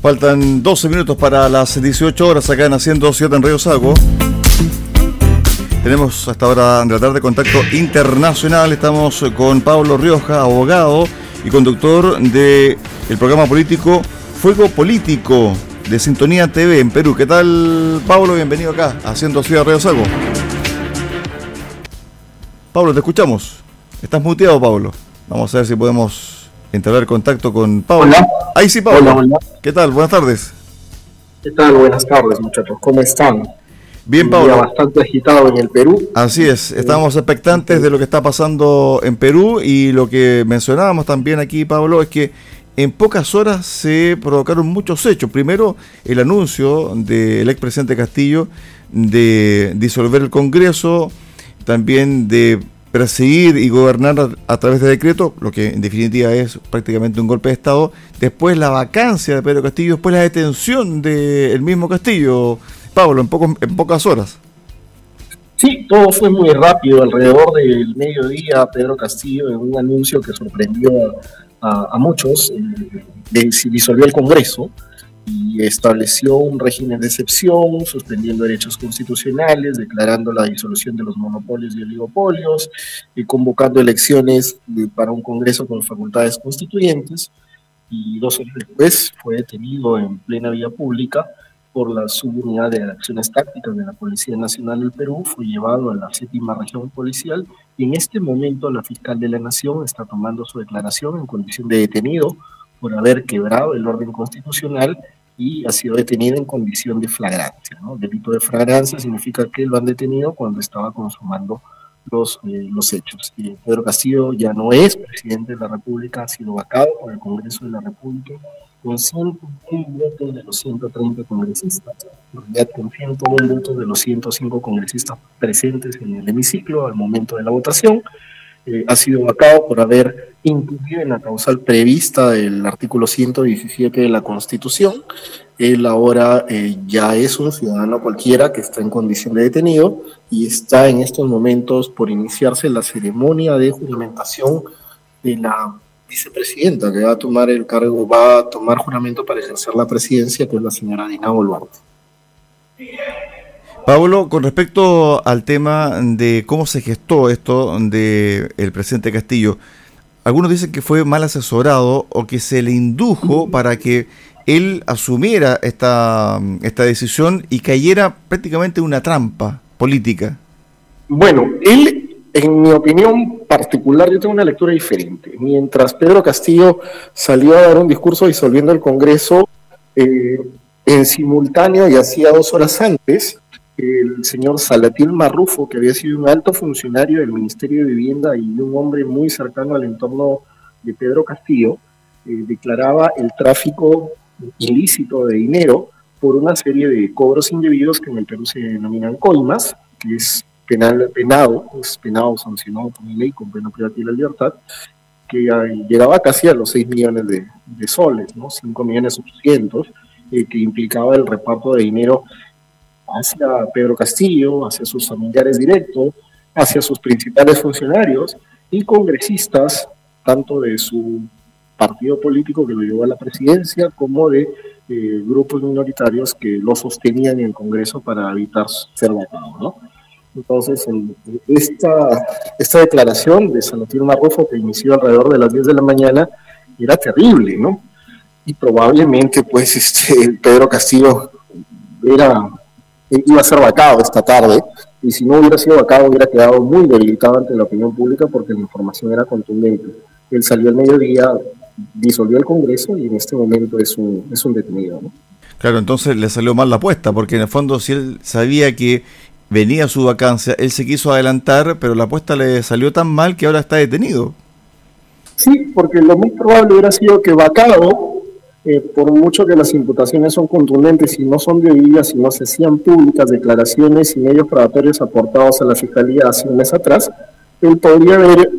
Faltan 12 minutos para las 18 horas acá en Haciendo 7 en Río Sago. Tenemos hasta ahora en la tarde contacto internacional. Estamos con Pablo Rioja, abogado y conductor del programa político Fuego Político de Sintonía TV en Perú. ¿Qué tal, Pablo? Bienvenido acá, Haciendo Ciudad Río Sago. Pablo, te escuchamos. Estás muteado, Pablo. Vamos a ver si podemos entablar contacto con Pablo. Ahí sí, Pablo. ¿Qué tal? Buenas tardes. ¿Qué tal? Buenas tardes, muchachos. ¿Cómo están? Bien, Pablo. bastante agitado en el Perú. Así es, estamos expectantes de lo que está pasando en Perú y lo que mencionábamos también aquí, Pablo, es que en pocas horas se provocaron muchos hechos. Primero, el anuncio del expresidente Castillo de disolver el Congreso, también de perseguir y gobernar a, través de decreto, lo que en definitiva es prácticamente un golpe de Estado. Después la vacancia de Pedro Castillo, después la detención del mismo Castillo. Pablo, en, poco, en pocas horas. Sí, todo fue muy rápido. Alrededor del mediodía, Pedro Castillo, en un anuncio que sorprendió a, muchos, eh, disolvió el Congreso y estableció un régimen de excepción, suspendiendo derechos constitucionales, declarando la disolución de los monopolios y oligopolios, y convocando elecciones para un Congreso con facultades constituyentes. Y dos años después fue detenido en plena vía pública por la subunidad de acciones tácticas de la Policía Nacional del Perú, fue llevado a la séptima región policial y en este momento la fiscal de la Nación está tomando su declaración en condición de detenido por haber quebrado el orden constitucional y ha sido detenido en condición de flagrancia. ¿no? Delito de flagrancia significa que lo han detenido cuando estaba consumando los, eh, los hechos. Pedro Castillo ya no es presidente de la República, ha sido vacado por el Congreso de la República con 101 votos de los 130 congresistas, en realidad con 101 votos de los 105 congresistas presentes en el hemiciclo al momento de la votación. Eh, ha sido vacado por haber incluido en la causal prevista del artículo 117 de la Constitución. Él ahora eh, ya es un ciudadano cualquiera que está en condición de detenido y está en estos momentos por iniciarse la ceremonia de juramentación de la vicepresidenta que va a tomar el cargo, va a tomar juramento para ejercer la presidencia, que es la señora Dina Boluarte. Pablo, con respecto al tema de cómo se gestó esto del el presidente Castillo, algunos dicen que fue mal asesorado o que se le indujo para que él asumiera esta, esta decisión y cayera prácticamente en una trampa política. Bueno, él en mi opinión particular, yo tengo una lectura diferente. Mientras Pedro Castillo salió a dar un discurso disolviendo el Congreso, eh, en simultáneo y hacía dos horas antes, el señor Salatil Marrufo, que había sido un alto funcionario del Ministerio de Vivienda y un hombre muy cercano al entorno de Pedro Castillo, eh, declaraba el tráfico ilícito de dinero por una serie de cobros indebidos que en el Perú se denominan coimas, que es penal, penado, es penado, sancionado por ley con pena privativa de la libertad, que llegaba casi a los 6 millones de, soles, ¿no? 5 millones 800, eh, que implicaba el reparto de dinero hacia Pedro Castillo, hacia sus familiares directos, hacia sus principales funcionarios y congresistas, tanto de su partido político que lo llevó a la presidencia, como de eh, grupos minoritarios que lo sostenían en el Congreso para evitar ser votados, ¿no? Entonces, esta, esta declaración de Sanotir Marrufo, que inició alrededor de las 10 de la mañana, era terrible, ¿no? Y probablemente, pues, este, Pedro Castillo era, iba a ser vacado esta tarde, y si no hubiera sido vacado, hubiera quedado muy debilitado ante la opinión pública porque la información era contundente. Él salió al mediodía, disolvió el Congreso y en este momento es un, es un detenido, ¿no? Claro, entonces le salió mal la apuesta, porque en el fondo si él sabía que venía su vacancia, él se quiso adelantar, pero la apuesta le salió tan mal que ahora está detenido. Sí, porque lo más probable hubiera sido que vacado, eh, por mucho que las imputaciones son contundentes y no son debidas y no se hacían públicas declaraciones y medios probatorios aportados a la Fiscalía hace un mes atrás, él podría haber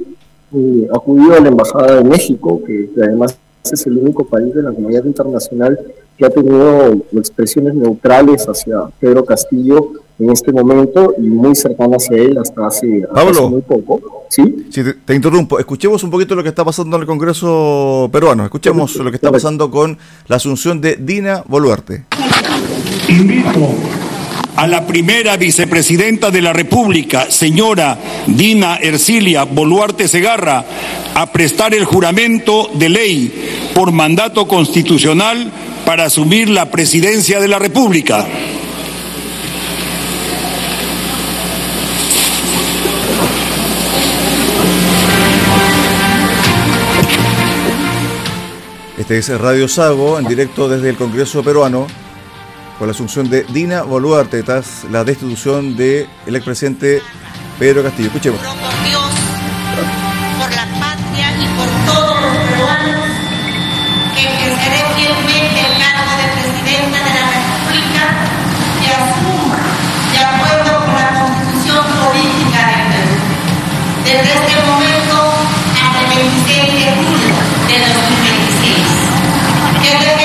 eh, acudido a la Embajada de México, que, que además es el único país de la comunidad internacional que ha tenido expresiones neutrales hacia Pedro Castillo en este momento y muy cercanas a él hasta hace, muy poco. ¿Sí? te, interrumpo. Escuchemos un poquito lo que está pasando en el Congreso peruano. Escuchemos lo que está pasando con la asunción de Dina Boluarte. Invito a la primera vicepresidenta de la República, señora Dina Ercilia Boluarte Segarra, a prestar el juramento de ley por mandato constitucional para asumir la presidencia de la República. Este es Radio Sago, en directo desde el Congreso peruano, con la asunción de Dina Boluarte tras la destitución del expresidente Pedro Castillo. Escuchemos. Por Dios, por la patria y por todos los peruanos, que ejerceré fielmente el cargo de presidenta de la República y asuma, de acuerdo con la constitución política del Perú, desde este momento hasta el 26 de julio de 2026 que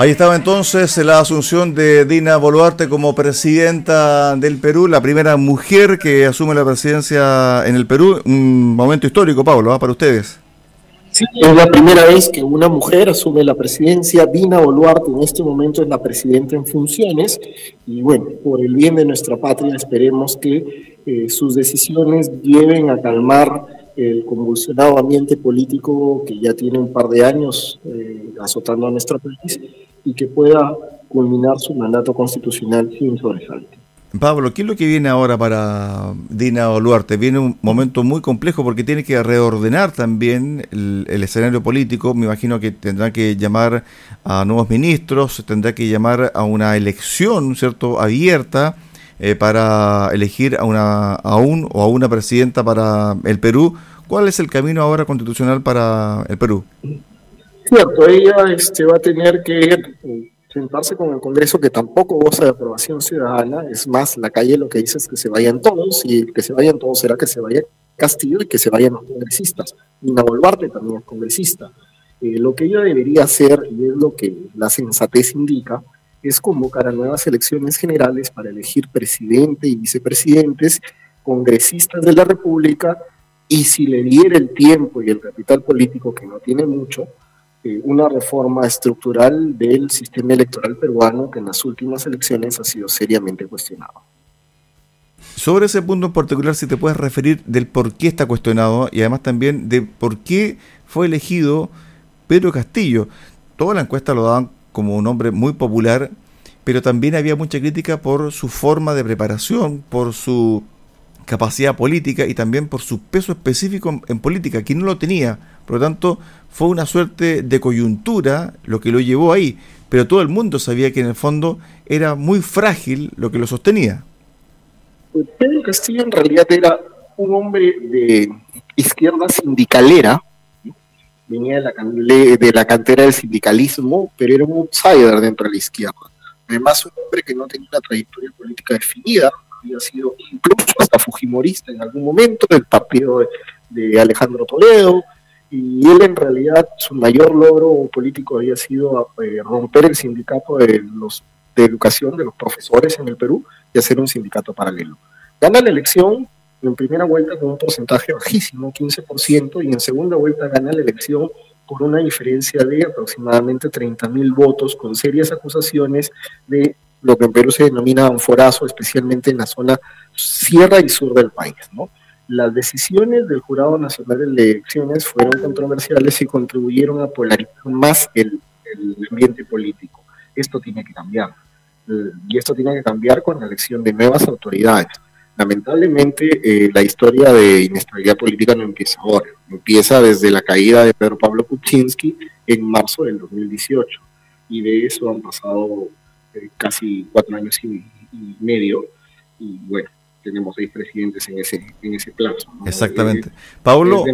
Ahí estaba entonces la asunción de Dina Boluarte como presidenta del Perú, la primera mujer que asume la presidencia en el Perú. Un momento histórico, Pablo, ¿va? para ustedes. Sí, es la primera vez que una mujer asume la presidencia. Dina Boluarte en este momento es la presidenta en funciones y bueno, por el bien de nuestra patria esperemos que eh, sus decisiones lleven a calmar el convulsionado ambiente político que ya tiene un par de años eh, azotando a nuestro país y que pueda culminar su mandato constitucional sin sobresalto. Pablo, ¿qué es lo que viene ahora para Dina Boluarte? Viene un momento muy complejo porque tiene que reordenar también el, el, escenario político. Me imagino que tendrá que llamar a nuevos ministros, tendrá que llamar a una elección, ¿cierto?, abierta eh, para elegir a, una, a un o a una presidenta para el Perú. ¿Cuál es el camino ahora constitucional para el Perú? Cierto, ella este, va a tener que sentarse con el Congreso que tampoco goza de aprobación ciudadana. Es más, la calle lo que dice es que se vayan todos y que se vayan todos será que se vaya Castillo y que se vayan los congresistas. Nina Boluarte también es congresista. Eh, lo que ella debería hacer, y es lo que la sensatez indica, es convocar a nuevas elecciones generales para elegir presidente y vicepresidentes, congresistas de la República, y si le diera el tiempo y el capital político, que no tiene mucho, eh, una reforma estructural del sistema electoral peruano que en las últimas elecciones ha sido seriamente cuestionado. Sobre ese punto en particular, si te puedes referir del por qué está cuestionado y además también de por qué fue elegido Pedro Castillo. Toda la encuesta lo daban como un hombre muy popular, pero también había mucha crítica por su forma de preparación, por su capacidad política y también por su peso específico en, política, que no lo tenía. Por lo tanto, fue una suerte de coyuntura lo que lo llevó ahí, pero todo el mundo sabía que en el fondo era muy frágil lo que lo sostenía. Pedro Castillo en realidad era un hombre de izquierda sindicalera, venía de la, de la cantera del sindicalismo, pero era un outsider dentro de la izquierda. Además, un hombre que no tenía una trayectoria política definida, había sido incluso hasta fujimorista en algún momento del partido de, de Alejandro Toledo, y él en realidad su mayor logro político había sido eh, romper el sindicato de los de educación de los profesores en el Perú y hacer un sindicato paralelo. Gana la elección en primera vuelta con un porcentaje bajísimo, 15%, y en segunda vuelta gana la elección por una diferencia de aproximadamente 30 mil votos, con serias acusaciones de lo que en Perú se denomina un forazo, especialmente en la zona sierra y sur del país, ¿no? las decisiones del Jurado Nacional de Elecciones fueron controversiales y contribuyeron a polarizar más el, el ambiente político. Esto tiene que cambiar. Y esto tiene que cambiar con la elección de nuevas autoridades. Lamentablemente, eh, la historia de inestabilidad política no empieza ahora. Empieza desde la caída de Pedro Pablo Kuczynski en marzo del 2018. Y de eso han pasado casi cuatro años y, medio, y bueno, tenemos seis presidentes en ese, en ese plazo. Exactamente. Pablo...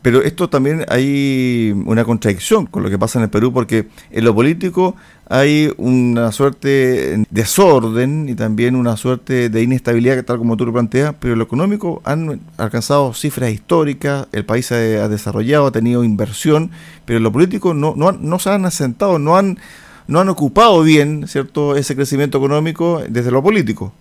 Pero esto también hay una contradicción con lo que pasa en el Perú, porque en lo político hay una suerte de desorden y también una suerte de inestabilidad, tal como tú lo planteas, pero en lo económico han alcanzado cifras históricas, el país ha desarrollado, ha tenido inversión, pero en lo político no, no, no se han asentado, no han, no han ocupado bien cierto ese crecimiento económico desde lo político.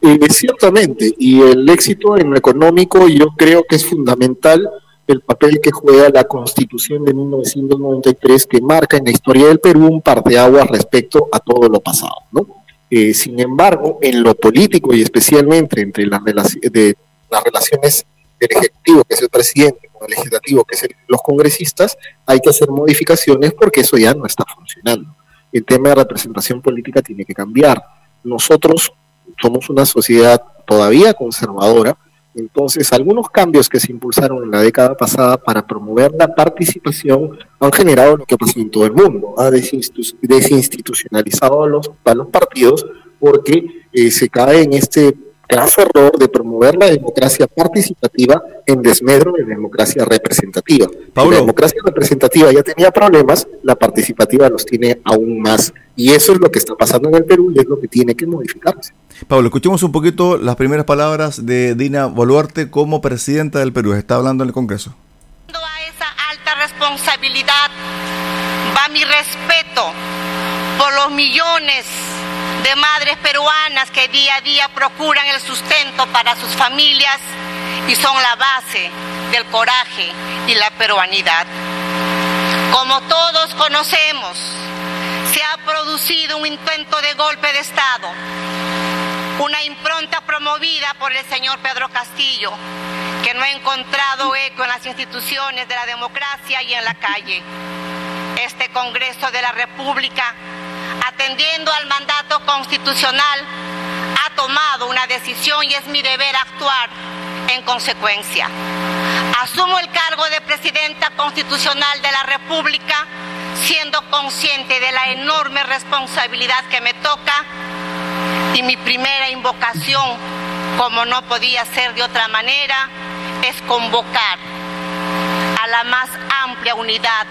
Eh, ciertamente, y el éxito en lo económico yo creo que es fundamental el papel que juega la Constitución de 1993 que marca en la historia del Perú un parteaguas respecto a todo lo pasado, ¿no? Eh, sin embargo, en lo político y especialmente entre las, de, las relaciones del Ejecutivo, que es el presidente, con el Legislativo, que es los congresistas, hay que hacer modificaciones porque eso ya no está funcionando. El tema de representación política tiene que cambiar. Nosotros somos una sociedad todavía conservadora, entonces, algunos cambios que se impulsaron en la década pasada para promover la participación han generado lo que pasó en todo el mundo. Ha desinstitucionalizado a los, a los partidos porque eh, se cae en este gran error de promover la democracia participativa en desmedro de la democracia representativa. La democracia representativa ya tenía problemas, la participativa los tiene aún más. Y eso es lo que está pasando en el Perú y es lo que tiene que modificarse. Pablo, escuchemos un poquito las primeras palabras de Dina Boluarte como presidenta del Perú. Está hablando en el Congreso. A esa alta responsabilidad va mi respeto por los millones de madres peruanas que día a día procuran el sustento para sus familias y son la base del coraje y la peruanidad. Como todos conocemos, se ha producido un intento de golpe de Estado, una impronta promovida por el señor Pedro Castillo, que no ha encontrado eco en las instituciones de la democracia y en la calle. Este Congreso de la República atendiendo al mandato constitucional, ha tomado una decisión y es mi deber actuar en consecuencia. Asumo el cargo de presidenta constitucional de la República siendo consciente de la enorme responsabilidad que me toca y mi primera invocación, como no podía ser de otra manera, es convocar a la más amplia unidad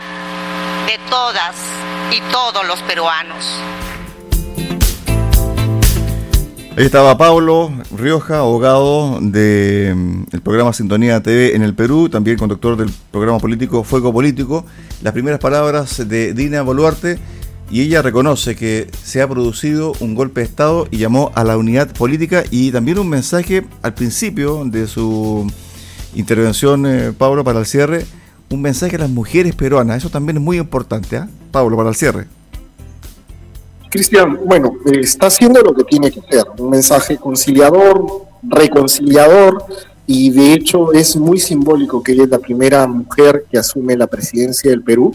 de todas y todos los peruanos. Ahí estaba Pablo Rioja, abogado del mm, programa Sintonía TV en el Perú, también conductor del programa político Fuego Político. Las primeras palabras de Dina Boluarte y ella reconoce que se ha producido un golpe de Estado y llamó a la unidad política y también un mensaje al principio de su intervención, eh, Pablo, para el cierre, un mensaje a las mujeres peruanas. Eso también es muy importante, ¿ah? Pablo, para el cierre. Cristian, bueno, está haciendo lo que tiene que hacer, un mensaje conciliador, reconciliador, y de hecho es muy simbólico que ella es la primera mujer que asume la presidencia del Perú.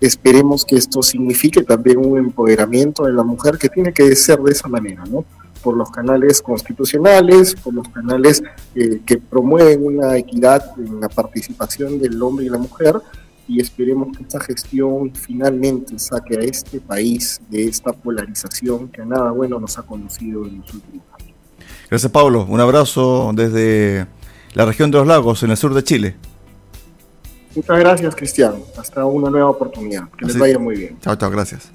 Esperemos que esto signifique también un empoderamiento de la mujer que tiene que ser de esa manera, ¿no? Por los canales constitucionales, por los canales eh, que promueven una equidad en la participación del hombre y la mujer, y esperemos que esta gestión finalmente saque a este país de esta polarización que a nada bueno nos ha conducido en los últimos años. Gracias Pablo, un abrazo desde la región de los lagos en el sur de Chile. Muchas gracias Cristian, hasta una nueva oportunidad, que les vaya muy bien. Chao, chao, gracias.